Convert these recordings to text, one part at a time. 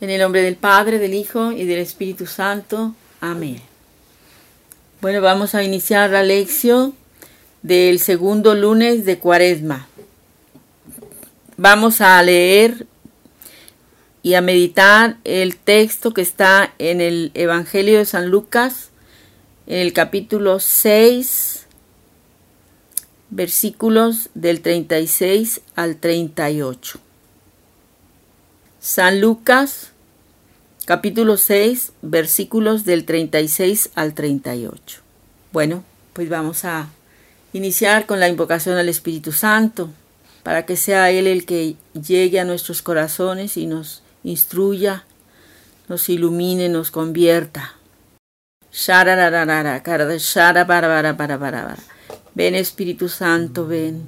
En el nombre del Padre, del Hijo y del Espíritu Santo. Amén. Bueno, vamos a iniciar la lección del segundo lunes de Cuaresma. Vamos a leer y a meditar el texto que está en el Evangelio de San Lucas, en el capítulo 6, versículos del 36 al 38. San Lucas, capítulo 6, versículos del 36 al 38. Bueno, pues vamos a iniciar con la invocación al Espíritu Santo, para que sea Él el que llegue a nuestros corazones y nos instruya, nos ilumine, nos convierta. Ven Espíritu Santo, ven.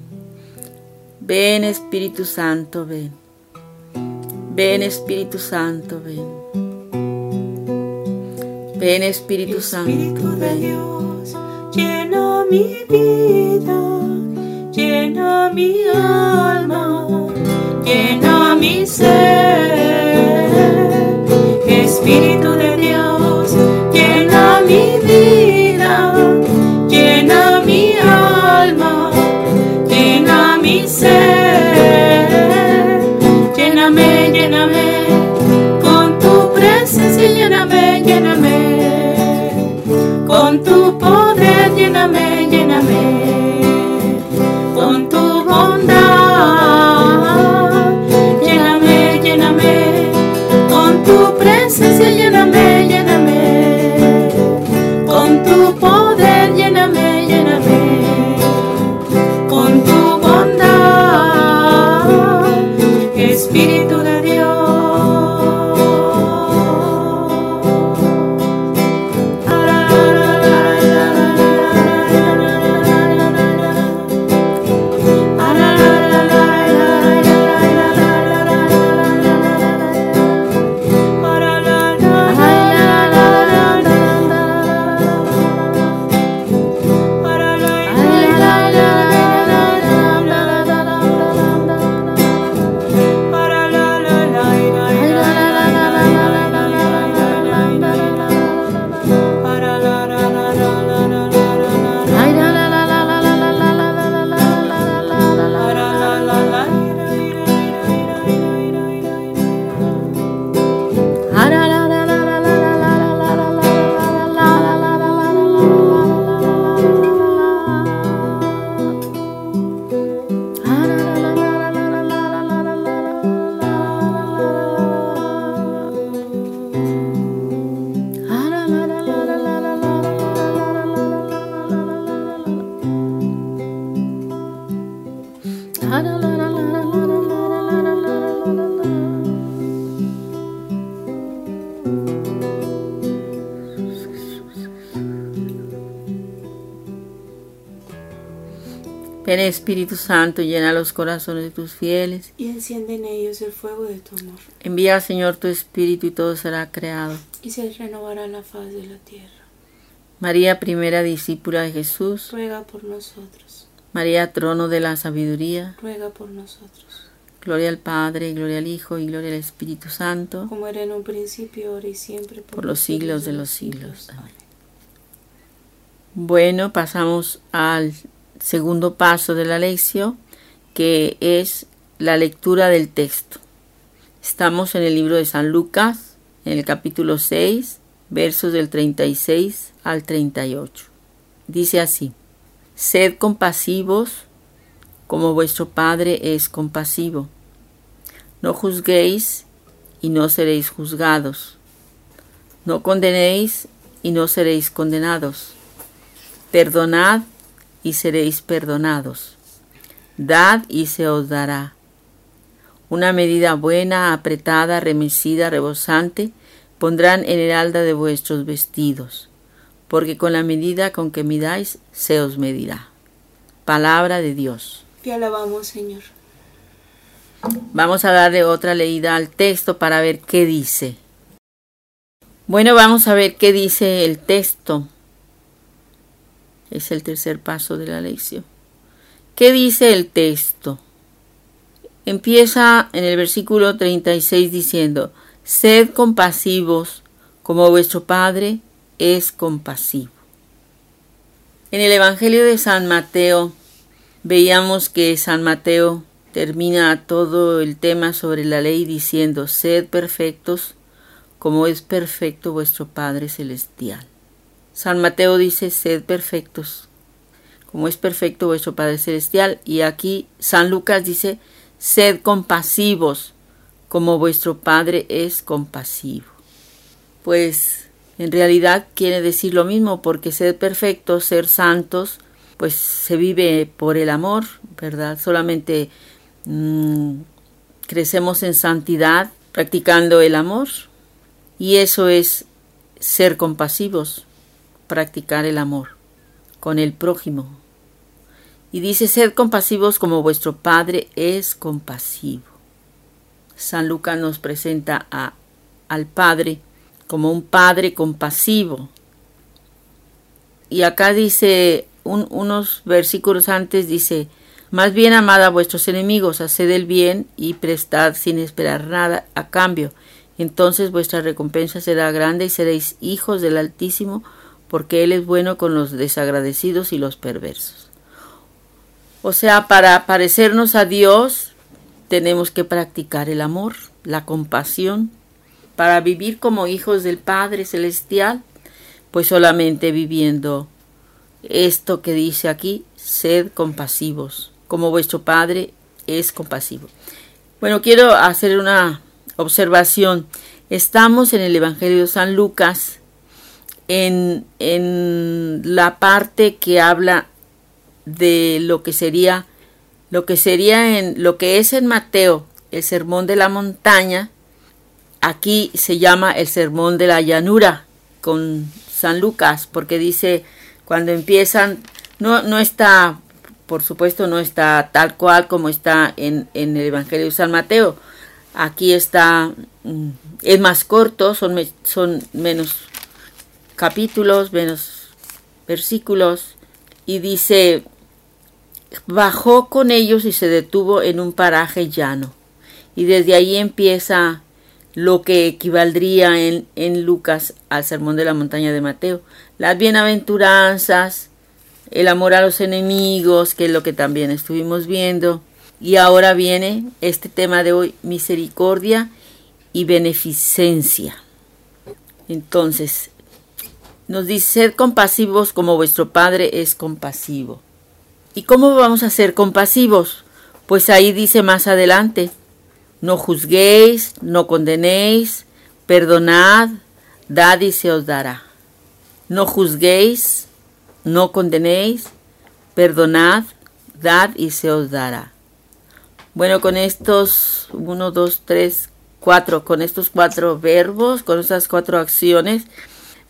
Ven Espíritu Santo, ven. Ven Espíritu Santo, ven. Ven Espíritu Santo, Espíritu de Dios, llena mi vida, llena mi alma, llena mi ser. Ven Espíritu Santo, llena los corazones de tus fieles. Y enciende en ellos el fuego de tu amor, Envía, Señor, tu Espíritu y todo será creado. y se renovará la faz de la tierra. María, primera discípula de Jesús. Ruega por nosotros, María, trono de la sabiduría. ruega por nosotros, Gloria al Padre, gloria al Hijo y gloria al Espíritu Santo. como era en un principio, ahora y siempre, por los siglos de los siglos. Amén. Bueno, pasamos al segundo paso de la lección, que es la lectura del texto. Estamos en el libro de San Lucas, en el capítulo 6, versos del 36 al 38. Dice así, Sed compasivos como vuestro Padre es compasivo. No juzguéis y no seréis juzgados. No condenéis y no seréis condenados. Perdonad y seréis perdonados. Dad y se os dará. Una medida buena, apretada, remecida, rebosante, pondrán en el alda de vuestros vestidos, porque con la medida con que midáis, se os medirá. Palabra de Dios. Te alabamos, Señor. Vamos a darle otra leída al texto para ver qué dice. Bueno, vamos a ver qué dice el texto. Es el tercer paso de la lección. ¿Qué dice el texto? Empieza en el versículo 36 diciendo, sed compasivos como vuestro Padre es compasivo. En el Evangelio de San Mateo veíamos que San Mateo termina todo el tema sobre la ley diciendo, sed perfectos como es perfecto vuestro Padre Celestial. San Mateo dice, sed perfectos como es perfecto vuestro Padre Celestial. Y aquí San Lucas dice, sed compasivos como vuestro Padre es compasivo. Pues en realidad quiere decir lo mismo, porque ser perfectos, ser santos, pues se vive por el amor, ¿verdad? Solamente mm, crecemos en santidad practicando el amor y eso es ser compasivos, practicar el amor con el prójimo. Y dice, sed compasivos como vuestro Padre es compasivo. San Lucas nos presenta a, al Padre como un Padre compasivo. Y acá dice, unos versículos antes dice, más bien amad a vuestros enemigos, haced el bien y prestad sin esperar nada a cambio. Entonces vuestra recompensa será grande y seréis hijos del Altísimo, porque Él es bueno con los desagradecidos y los perversos. O sea, para parecernos a Dios tenemos que practicar el amor, la compasión, para vivir como hijos del Padre Celestial, pues solamente viviendo esto que dice aquí, sed compasivos, como vuestro Padre es compasivo. Bueno, quiero hacer una observación. Estamos en el Evangelio de San Lucas, en, en la parte que habla de lo que sería lo que sería en lo que es en Mateo el sermón de la montaña aquí se llama el sermón de la llanura con San Lucas porque dice cuando empiezan no, no está por supuesto no está tal cual como está en, en el Evangelio de San Mateo. Aquí está mm, es más corto son, son menos capítulos menos versículos y dice, bajó con ellos y se detuvo en un paraje llano. Y desde ahí empieza lo que equivaldría en, en Lucas al Sermón de la Montaña de Mateo. Las bienaventuranzas, el amor a los enemigos, que es lo que también estuvimos viendo. Y ahora viene este tema de hoy, misericordia y beneficencia. Entonces, nos dice, sed compasivos como vuestro Padre es compasivo. ¿Y cómo vamos a ser compasivos? Pues ahí dice más adelante, no juzguéis, no condenéis, perdonad, dad y se os dará. No juzguéis, no condenéis, perdonad, dad y se os dará. Bueno, con estos uno, dos, tres, cuatro, con estos cuatro verbos, con estas cuatro acciones,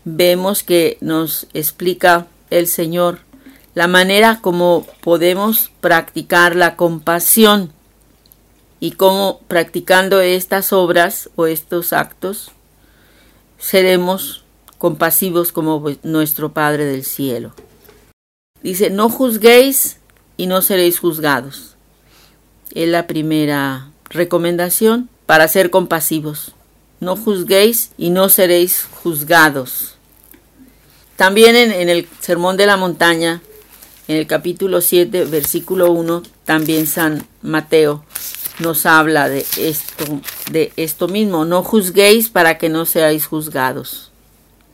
vemos que nos explica el Señor la manera como podemos practicar la compasión y cómo practicando estas obras o estos actos seremos compasivos como nuestro Padre del cielo. Dice, no juzguéis y no seréis juzgados. Es la primera recomendación para ser compasivos no juzguéis y no seréis juzgados. También en, el Sermón de la Montaña, en el capítulo 7, versículo 1, también San Mateo nos habla de esto, de esto mismo. No juzguéis para que no seáis juzgados.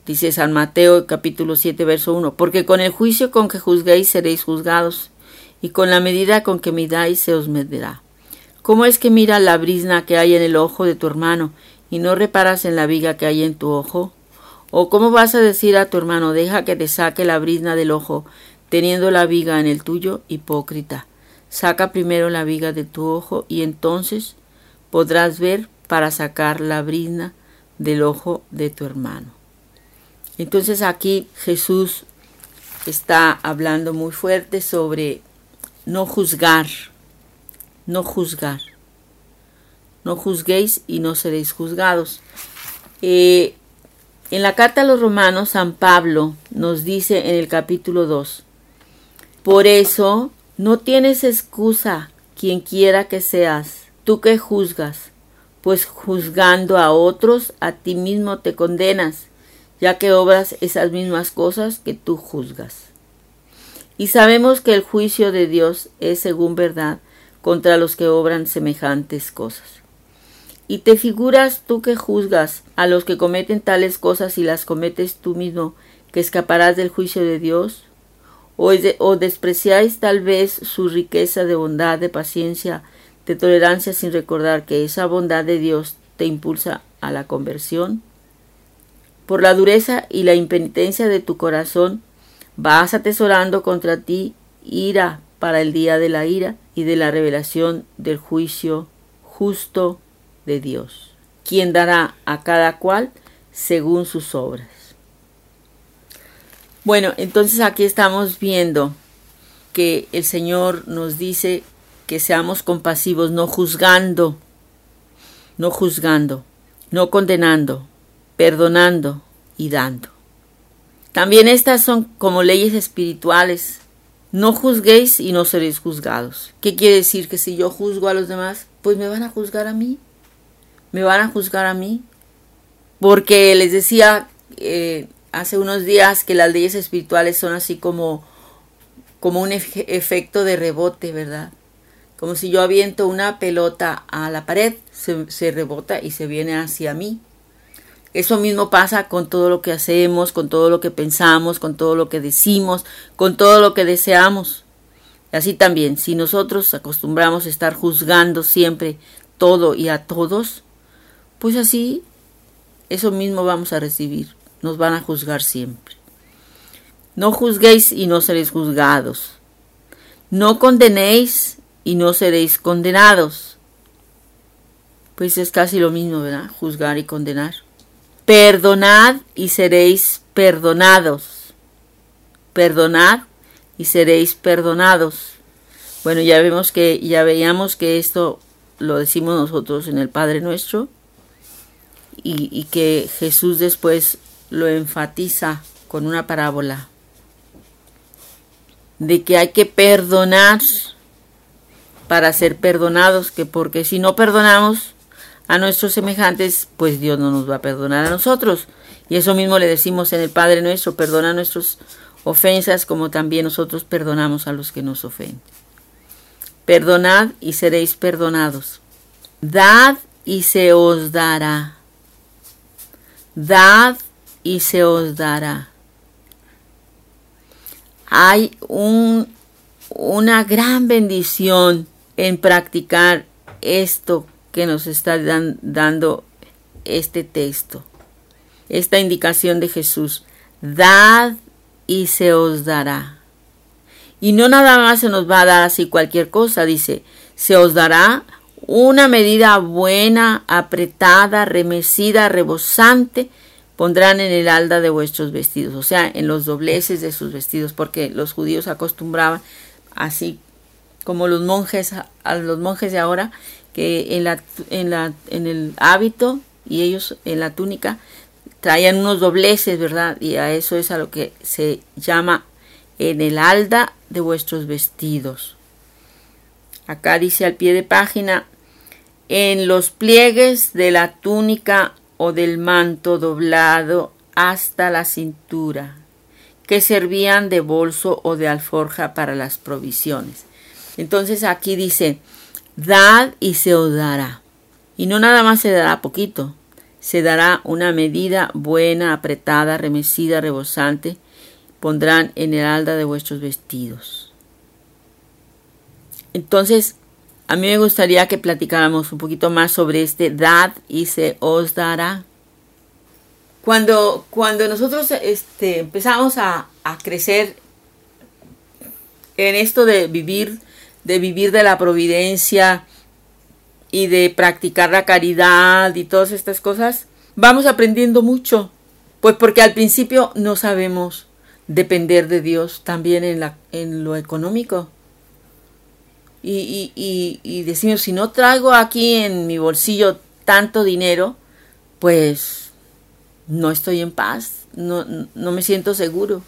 Dice San Mateo capítulo 7, verso 1, porque con el juicio con que juzguéis seréis juzgados, y con la medida con que midáis se os medirá. ¿Cómo es que mira la brisna que hay en el ojo de tu hermano y no reparas en la viga que hay en tu ojo? ¿O cómo vas a decir a tu hermano, deja que te saque la brizna del ojo, teniendo la viga en el tuyo, hipócrita? Saca primero la viga de tu ojo y entonces podrás ver para sacar la brizna del ojo de tu hermano. Entonces aquí Jesús está hablando muy fuerte sobre no juzgar, no juzgar no juzguéis y no seréis juzgados. Eh, en la carta a los romanos, San Pablo nos dice en el capítulo 2, por eso no tienes excusa quien quiera que seas, tú que juzgas, pues juzgando a otros, a ti mismo te condenas, ya que obras esas mismas cosas que tú juzgas. Y sabemos que el juicio de Dios es según verdad contra los que obran semejantes cosas. ¿Y te figuras tú que juzgas a los que cometen tales cosas y las cometes tú mismo, que escaparás del juicio de Dios? ¿O, despreciáis tal vez su riqueza de bondad, de paciencia, de tolerancia sin recordar que esa bondad de Dios te impulsa a la conversión? Por la dureza y la impenitencia de tu corazón, vas atesorando contra ti ira para el día de la ira y de la revelación del juicio justo de Dios, quien dará a cada cual según sus obras. Bueno, entonces aquí estamos viendo que el Señor nos dice que seamos compasivos, no juzgando, no juzgando, no condenando, perdonando y dando. También estas son como leyes espirituales. No juzguéis y no seréis juzgados. ¿Qué quiere decir? Que si yo juzgo a los demás, pues me van a juzgar a mí. Me van a juzgar a mí. Porque les decía eh, hace unos días que las leyes espirituales son así como, como un efecto de rebote, ¿verdad? Como si yo aviento una pelota a la pared, se, se rebota y se viene hacia mí. Eso mismo pasa con todo lo que hacemos, con todo lo que pensamos, con todo lo que decimos, con todo lo que deseamos. Así también, si nosotros acostumbramos a estar juzgando siempre todo y a todos, pues así, eso mismo vamos a recibir. Nos van a juzgar siempre. No juzguéis y no seréis juzgados. No condenéis y no seréis condenados. Pues es casi lo mismo, ¿verdad? Juzgar y condenar. Perdonad y seréis perdonados. Perdonad y seréis perdonados. Bueno, ya vemos que ya veíamos que esto lo decimos nosotros en el Padre Nuestro y, que Jesús después lo enfatiza con una parábola de que hay que perdonar para ser perdonados, que porque si no perdonamos a nuestros semejantes, pues Dios no nos va a perdonar a nosotros. Y eso mismo le decimos en el Padre nuestro, perdona nuestras ofensas como también nosotros perdonamos a los que nos ofenden. Perdonad y seréis perdonados. Dad y se os dará. Dad y se os dará. Hay un, una gran bendición en practicar esto que nos está dando este texto, esta indicación de Jesús. Dad y se os dará. Y no nada más se nos va a dar así cualquier cosa, dice, se os dará una medida buena, apretada, remecida, rebosante, pondrán en el alda de vuestros vestidos, o sea, en los dobleces de sus vestidos, porque los judíos acostumbraban así como los monjes a los monjes de ahora que en, la, en, la, en el hábito y ellos en la túnica traían unos dobleces, ¿verdad? Y a eso es a lo que se llama en el alda de vuestros vestidos. Acá dice al pie de página, en los pliegues de la túnica o del manto doblado hasta la cintura, que servían de bolso o de alforja para las provisiones. Entonces aquí dice, Dad y se os dará. Y no nada más se dará poquito, se dará una medida buena, apretada, remecida, rebosante, pondrán en el alda de vuestros vestidos. Entonces, a mí me gustaría que platicáramos un poquito más sobre este dad y se os dará. Cuando, cuando nosotros este, empezamos a, a crecer en esto de vivir de vivir de la providencia y de practicar la caridad y todas estas cosas, vamos aprendiendo mucho. Pues porque al principio no sabemos depender de Dios también en, la, en lo económico. Y, y, decimos, si no traigo aquí en mi bolsillo tanto dinero, pues no estoy en paz, no, no me siento seguro.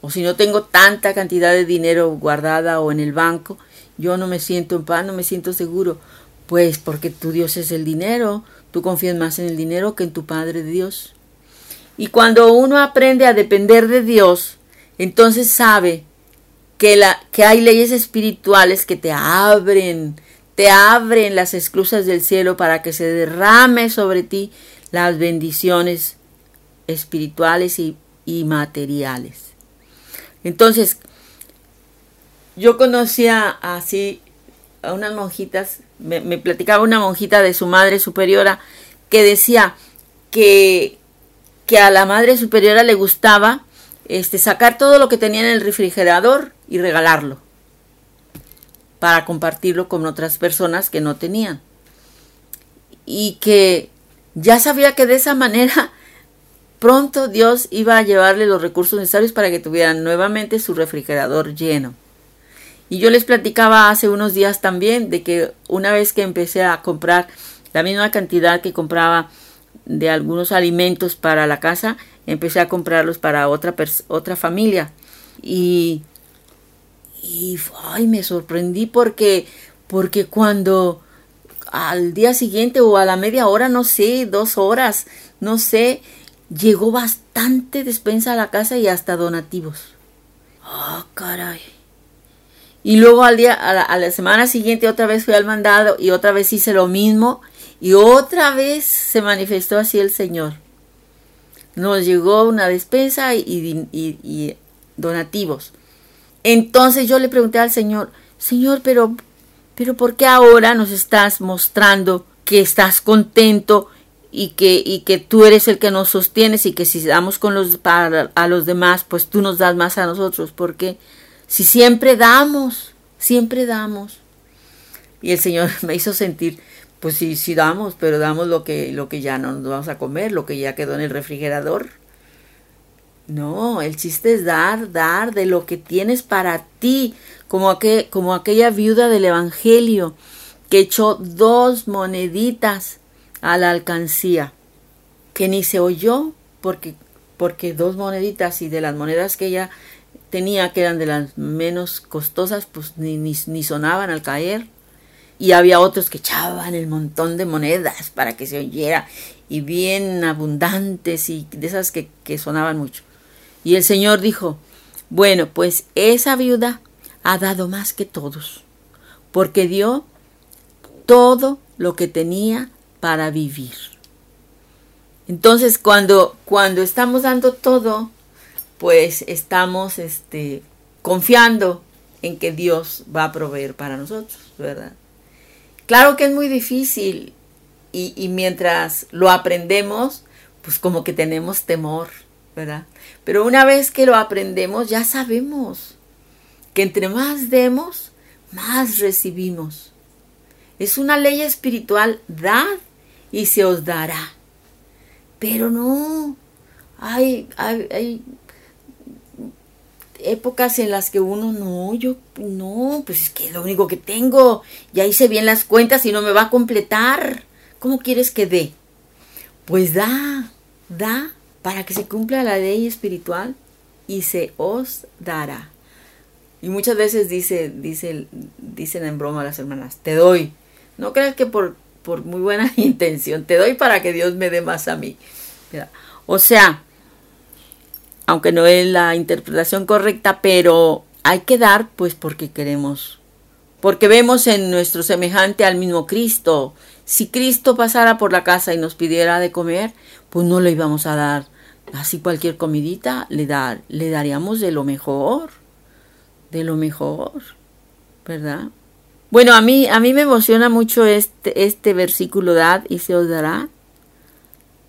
O si no tengo tanta cantidad de dinero guardada o en el banco, yo no me siento en paz, no me siento seguro, Pues porque tu Dios es el dinero, tú confías más en el dinero que en tu Padre Dios. Y cuando uno aprende a depender de Dios, entonces sabe que, la, que hay leyes espirituales que te abren, te abren las esclusas del cielo para que se derrame sobre ti las bendiciones espirituales y, y materiales. Entonces, yo conocía así a unas monjitas, me, me, platicaba una monjita de su madre superiora que decía que, que a la madre superiora le gustaba este, sacar todo lo que tenía en el refrigerador y regalarlo para compartirlo con otras personas que no tenían. Y que ya sabía que de esa manera pronto Dios iba a llevarle los recursos necesarios para que tuvieran nuevamente su refrigerador lleno. Y yo les platicaba hace unos días también de que una vez que empecé a comprar la misma cantidad que compraba de algunos alimentos para la casa, empecé a comprarlos para otra, otra familia. Y, y ay, me sorprendí porque, porque cuando al día siguiente o a la media hora, no sé, dos horas, no sé, llegó bastante despensa a la casa y hasta donativos. Ah, caray. Y luego al día, a la, a la, semana siguiente otra vez fui al mandado y otra vez hice lo mismo y otra vez se manifestó así el Señor. Nos llegó una despensa y, donativos. Entonces yo le pregunté al Señor, Señor, pero, pero ¿por qué ahora nos estás mostrando que estás contento y que, y que tú eres el que nos sostienes y que si damos con los, para, a los demás, pues tú nos das más a nosotros? Porque si siempre damos, siempre damos. Y el Señor me hizo sentir, pues sí, sí damos, pero damos lo que, lo que ya no nos vamos a comer, lo que ya quedó en el refrigerador. No, el chiste es dar, dar de lo que tienes para ti, como, como aquella viuda del Evangelio que echó dos moneditas a la alcancía, que ni se oyó porque, porque dos moneditas y de las monedas que ella tenía, que eran de las menos costosas, pues ni, ni sonaban al caer. Y había otros que echaban el montón de monedas para que se oyera, y bien abundantes y de esas que, que sonaban mucho. Y el Señor dijo, bueno, pues esa viuda ha dado más que todos, porque dio todo lo que tenía para vivir. Entonces, cuando, cuando estamos dando todo, pues estamos este, confiando en que Dios va a proveer para nosotros, ¿verdad? Claro que es muy difícil y, y mientras lo aprendemos, pues como que tenemos temor, ¿verdad? Pero una vez que lo aprendemos, ya sabemos que entre más demos, más recibimos. Es una ley espiritual, dad y se os dará. Pero no, hay, hay, hay épocas en las que uno no, yo no, pues es que es lo único que tengo, ya hice bien las cuentas y no me va a completar. ¿Cómo quieres que dé? Pues da, da para que se cumpla la ley espiritual y se os dará. Y muchas veces dice, dice, dicen en broma las hermanas, te doy. No creas que por, por muy buena intención, te doy para que Dios me dé más a mí. O sea, aunque no es la interpretación correcta, pero hay que dar pues porque queremos, porque vemos en nuestro semejante al mismo Cristo. Si Cristo pasara por la casa y nos pidiera de comer, pues no le íbamos a dar así cualquier comidita, le, le daríamos de lo mejor, de lo mejor, ¿verdad? Bueno, a mí, a mí me emociona mucho este, este versículo, dad y se os dará.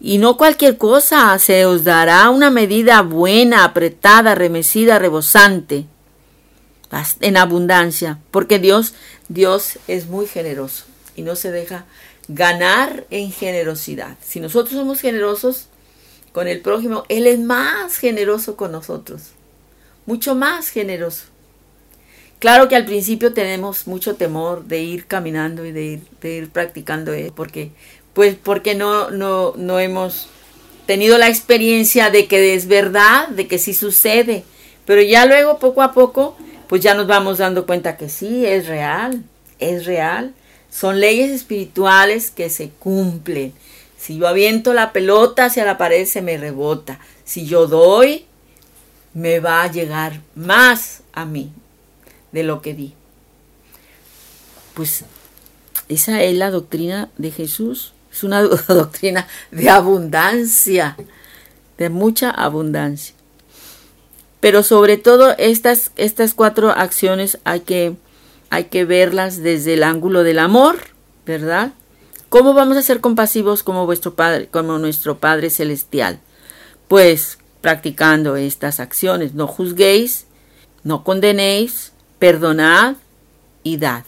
Y no cualquier cosa, se os dará una medida buena, apretada, remecida, rebosante, en abundancia, porque Dios, Dios es muy generoso y no se deja ganar en generosidad. Si nosotros somos generosos con el prójimo, Él es más generoso con nosotros, mucho más generoso. Claro que al principio tenemos mucho temor de ir caminando y de ir, de ir practicando, porque pues porque no, no, no hemos tenido la experiencia de que es verdad, de que sí sucede. Pero ya luego, poco a poco, pues ya nos vamos dando cuenta que sí, es real, es real. Son leyes espirituales que se cumplen. Si yo aviento la pelota hacia la pared, se me rebota. Si yo doy, me va a llegar más a mí de lo que di. Pues esa es la doctrina de Jesús. Es una doctrina de abundancia, de mucha abundancia. Pero sobre todo estas, estas cuatro acciones hay que hay que verlas desde el ángulo del amor, ¿verdad? ¿Cómo vamos a ser compasivos como vuestro Padre, como nuestro Padre celestial? Pues practicando estas acciones, no juzguéis, no condenéis, perdonad y dad.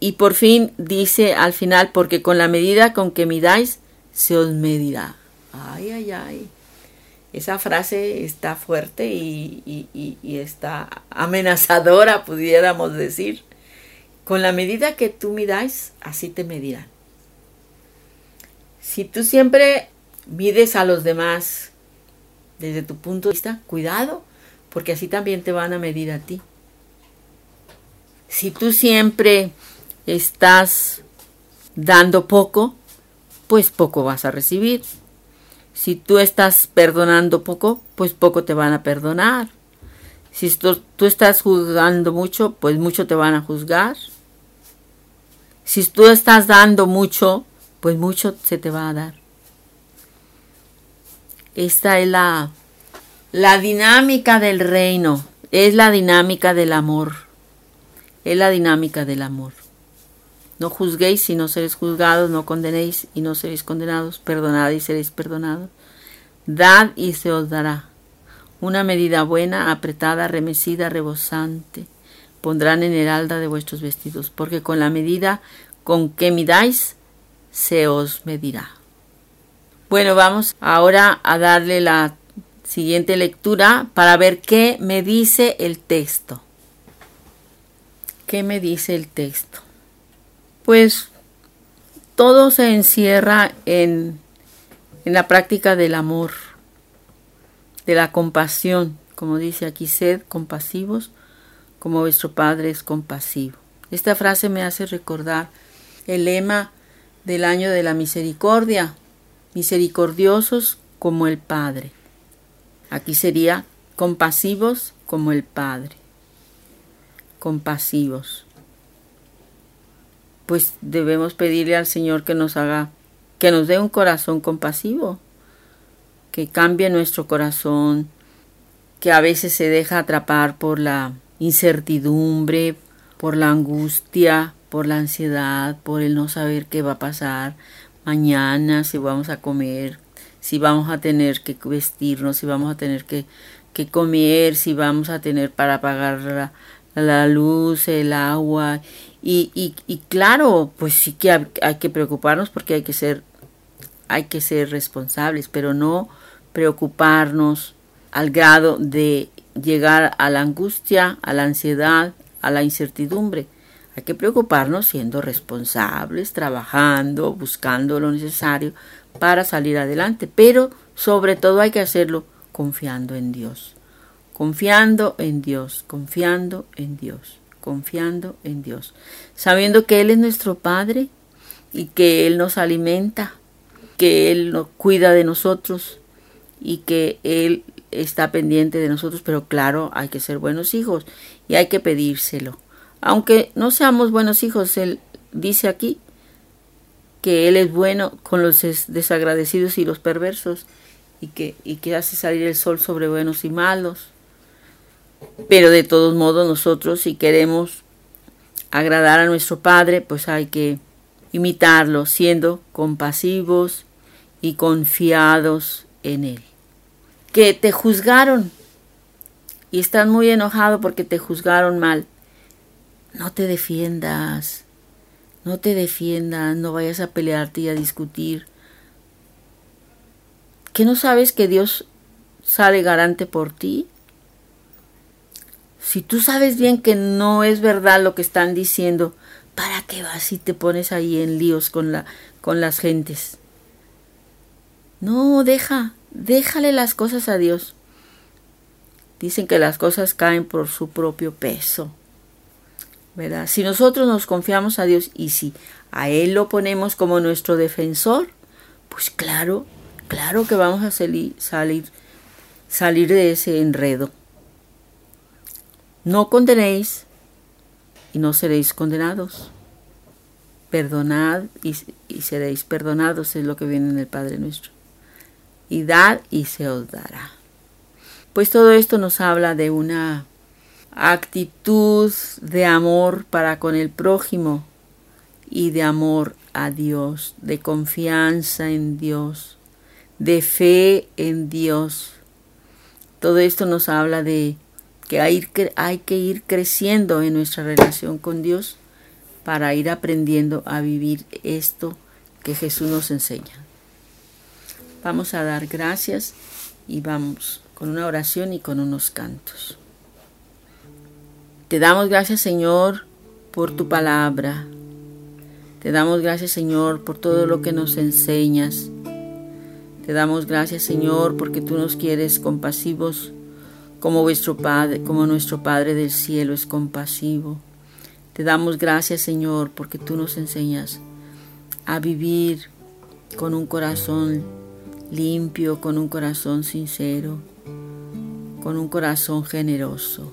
Y por fin dice al final, porque con la medida con que midáis, se os medirá. Ay, ay, ay. Esa frase está fuerte y, está amenazadora, pudiéramos decir. Con la medida que tú midáis, así te medirán. Si tú siempre mides a los demás desde tu punto de vista, cuidado, porque así también te van a medir a ti. Si tú siempre estás dando poco, pues poco vas a recibir. Si tú estás perdonando poco, pues poco te van a perdonar. Si tú, estás juzgando mucho, pues mucho te van a juzgar. Si tú estás dando mucho, pues mucho se te va a dar. Esta es la, la dinámica del reino, es la dinámica del amor, es la dinámica del amor. No juzguéis y no seréis juzgados, no condenéis y no seréis condenados, perdonad y seréis perdonados. Dad y se os dará. Una medida buena, apretada, remecida, rebosante, pondrán en heralda de vuestros vestidos, porque con la medida con que midáis, se os medirá. Bueno, vamos ahora a darle la siguiente lectura para ver qué me dice el texto. ¿Qué me dice el texto? Pues todo se encierra en, en la práctica del amor, de la compasión, como dice aquí, sed compasivos como vuestro Padre es compasivo. Esta frase me hace recordar el lema del año de la misericordia, misericordiosos como el Padre. Aquí sería compasivos como el Padre. Compasivos pues debemos pedirle al Señor que nos haga, que nos dé un corazón compasivo, que cambie nuestro corazón, que a veces se deja atrapar por la incertidumbre, por la angustia, por la ansiedad, por el no saber qué va a pasar mañana, si vamos a comer, si vamos a tener que vestirnos, si vamos a tener que, que comer, si vamos a tener para pagar la, la luz, el agua y, y, claro, pues sí que hay, que preocuparnos porque hay que ser, hay que ser responsables, pero no preocuparnos al grado de llegar a la angustia, a la ansiedad, a la incertidumbre. Hay que preocuparnos siendo responsables, trabajando, buscando lo necesario para salir adelante, pero sobre todo hay que hacerlo confiando en Dios, confiando en Dios, confiando en Dios confiando en Dios, sabiendo que Él es nuestro Padre y que Él nos alimenta, que Él nos cuida de nosotros y que Él está pendiente de nosotros, pero claro, hay que ser buenos hijos y hay que pedírselo. Aunque no seamos buenos hijos, Él dice aquí que Él es bueno con los desagradecidos y los perversos y que, y que hace salir el sol sobre buenos y malos. Pero de todos modos nosotros si queremos agradar a nuestro Padre, pues hay que imitarlo, siendo compasivos y confiados en Él. Que te juzgaron y estás muy enojado porque te juzgaron mal. No te defiendas, no te defiendas, no vayas a pelearte y a discutir. ¿Que no sabes que Dios sale garante por ti? Si tú sabes bien que no es verdad lo que están diciendo, ¿para qué vas y te pones ahí en líos con, la, con las gentes? No, deja, déjale las cosas a Dios. Dicen que las cosas caen por su propio peso. ¿verdad? Si nosotros nos confiamos a Dios y si a Él lo ponemos como nuestro defensor, pues claro, claro que vamos a salir, salir, salir de ese enredo. No condenéis y no seréis condenados. Perdonad y, y seréis perdonados, es lo que viene en el Padre nuestro. Y dad y se os dará. Pues todo esto nos habla de una actitud de amor para con el prójimo y de amor a Dios, de confianza en Dios, de fe en Dios. Todo esto nos habla de que hay, que ir creciendo en nuestra relación con Dios para ir aprendiendo a vivir esto que Jesús nos enseña. Vamos a dar gracias y vamos con una oración y con unos cantos. Te damos gracias Señor por tu palabra. Te damos gracias Señor por todo lo que nos enseñas. Te damos gracias Señor porque tú nos quieres compasivos como vuestro Padre, como nuestro Padre del cielo es compasivo. Te damos gracias Señor porque tú nos enseñas a vivir con un corazón limpio, con un corazón sincero, con un corazón generoso.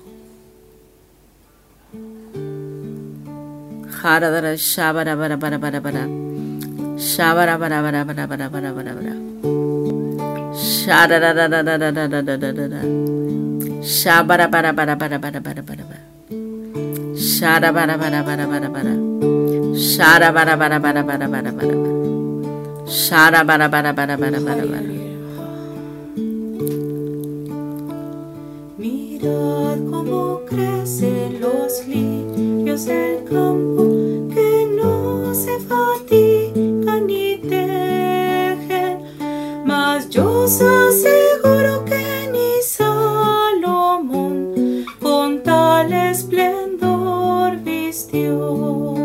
Shabara para para para para para para para. Shara para para para para para. Shara para para para para para para. Shara para para para para para para. Mirad cómo crecen los lirios del campo que no se fatigan ni tejen, mas yo os aseguro que esplendor vistió.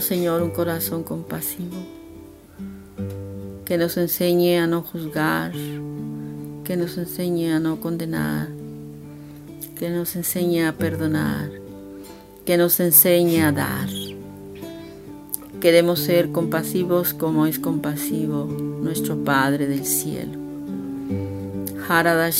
Señor, un corazón compasivo, que nos enseñe a no juzgar, que nos enseñe a no condenar, que nos enseñe a perdonar, que nos enseñe a dar. Queremos ser compasivos como es compasivo nuestro Padre del cielo. Harada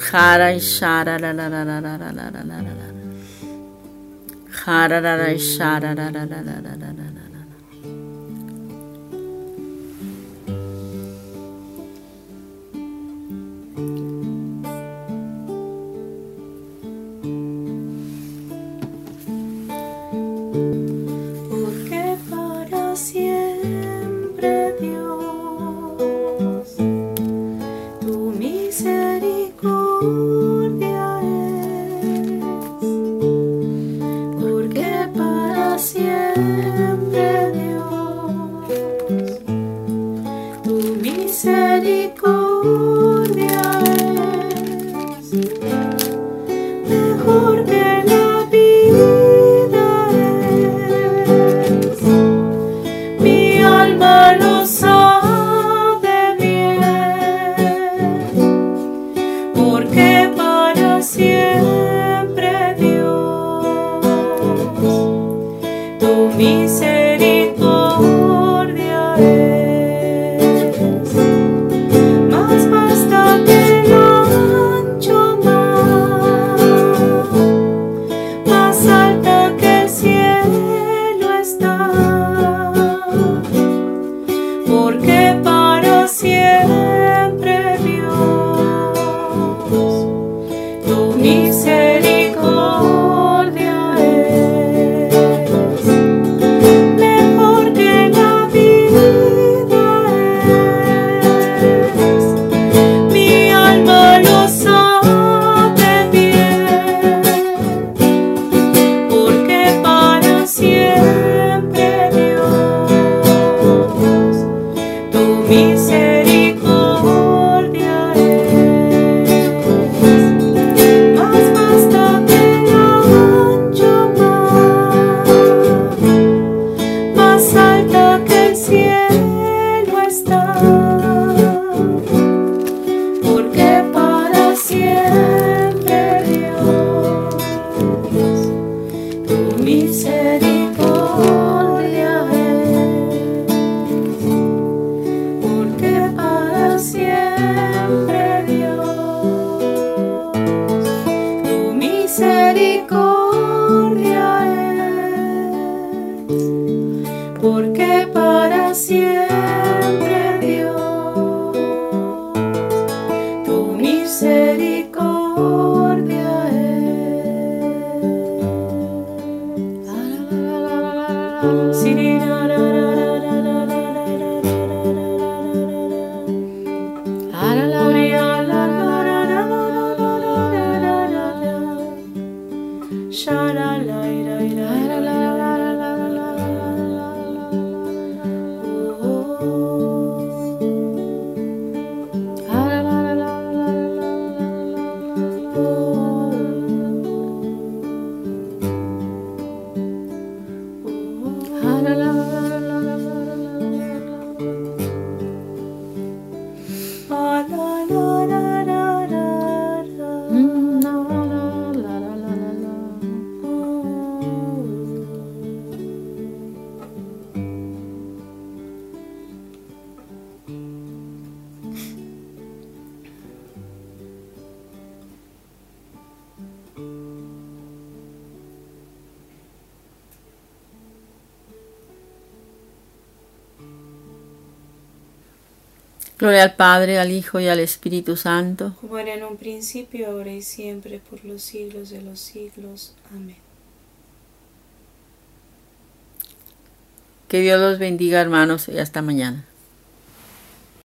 Ha ra isha ra ra ra ra ra ra ra ra ra ra. Ha ra ra ra isha ra ra ra ra ra ra ra ra. Gloria al Padre, al Hijo y al Espíritu Santo. Como era en un principio, ahora y siempre, por los siglos de los siglos. Amén. Que Dios los bendiga, hermanos, y hasta mañana.